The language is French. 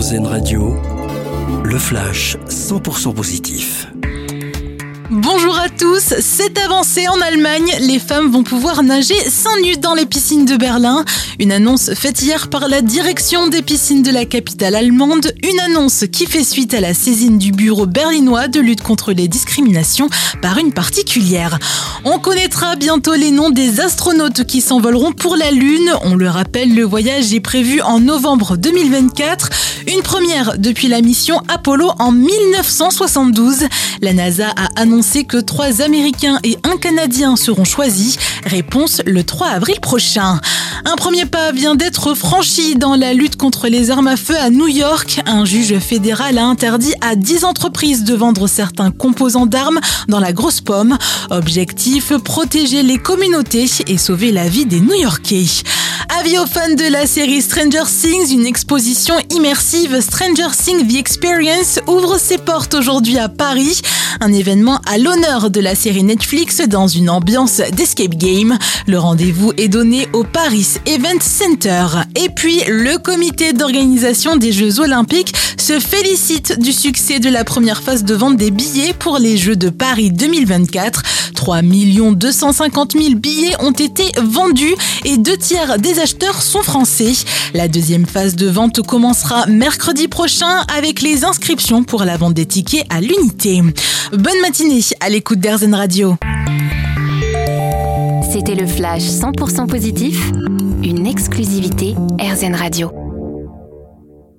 Radio, le flash 100% positif. Bonjour à tous, c'est avancé en Allemagne, les femmes vont pouvoir nager sans nu dans les piscines de Berlin. Une annonce faite hier par la direction des piscines de la capitale allemande, une annonce qui fait suite à la saisine du bureau berlinois de lutte contre les discriminations par une particulière. On connaîtra bientôt les noms des astronautes qui s'envoleront pour la Lune. On le rappelle, le voyage est prévu en novembre 2024, une première depuis la mission Apollo en 1972. La NASA a annoncé que trois Américains et un Canadien seront choisis. Réponse le 3 avril prochain. Un premier pas vient d'être franchi dans la lutte contre les armes à feu à New York. Un juge fédéral a interdit à 10 entreprises de vendre certains composants d'armes dans la grosse pomme. Objectif, protéger les communautés et sauver la vie des New-Yorkais. Avis aux fans de la série Stranger Things, une exposition immersive Stranger Things The Experience ouvre ses portes aujourd'hui à Paris. Un événement à l'honneur de la série Netflix dans une ambiance d'escape game. Le rendez-vous est donné au Paris Event Center. Et puis, le comité d'organisation des Jeux Olympiques se félicite du succès de la première phase de vente des billets pour les Jeux de Paris 2024. 3 250 000 billets ont été vendus et deux tiers des sont français. La deuxième phase de vente commencera mercredi prochain avec les inscriptions pour la vente des tickets à l'unité. Bonne matinée à l'écoute d'Airzen Radio. C'était le flash 100% positif, une exclusivité AirZen Radio.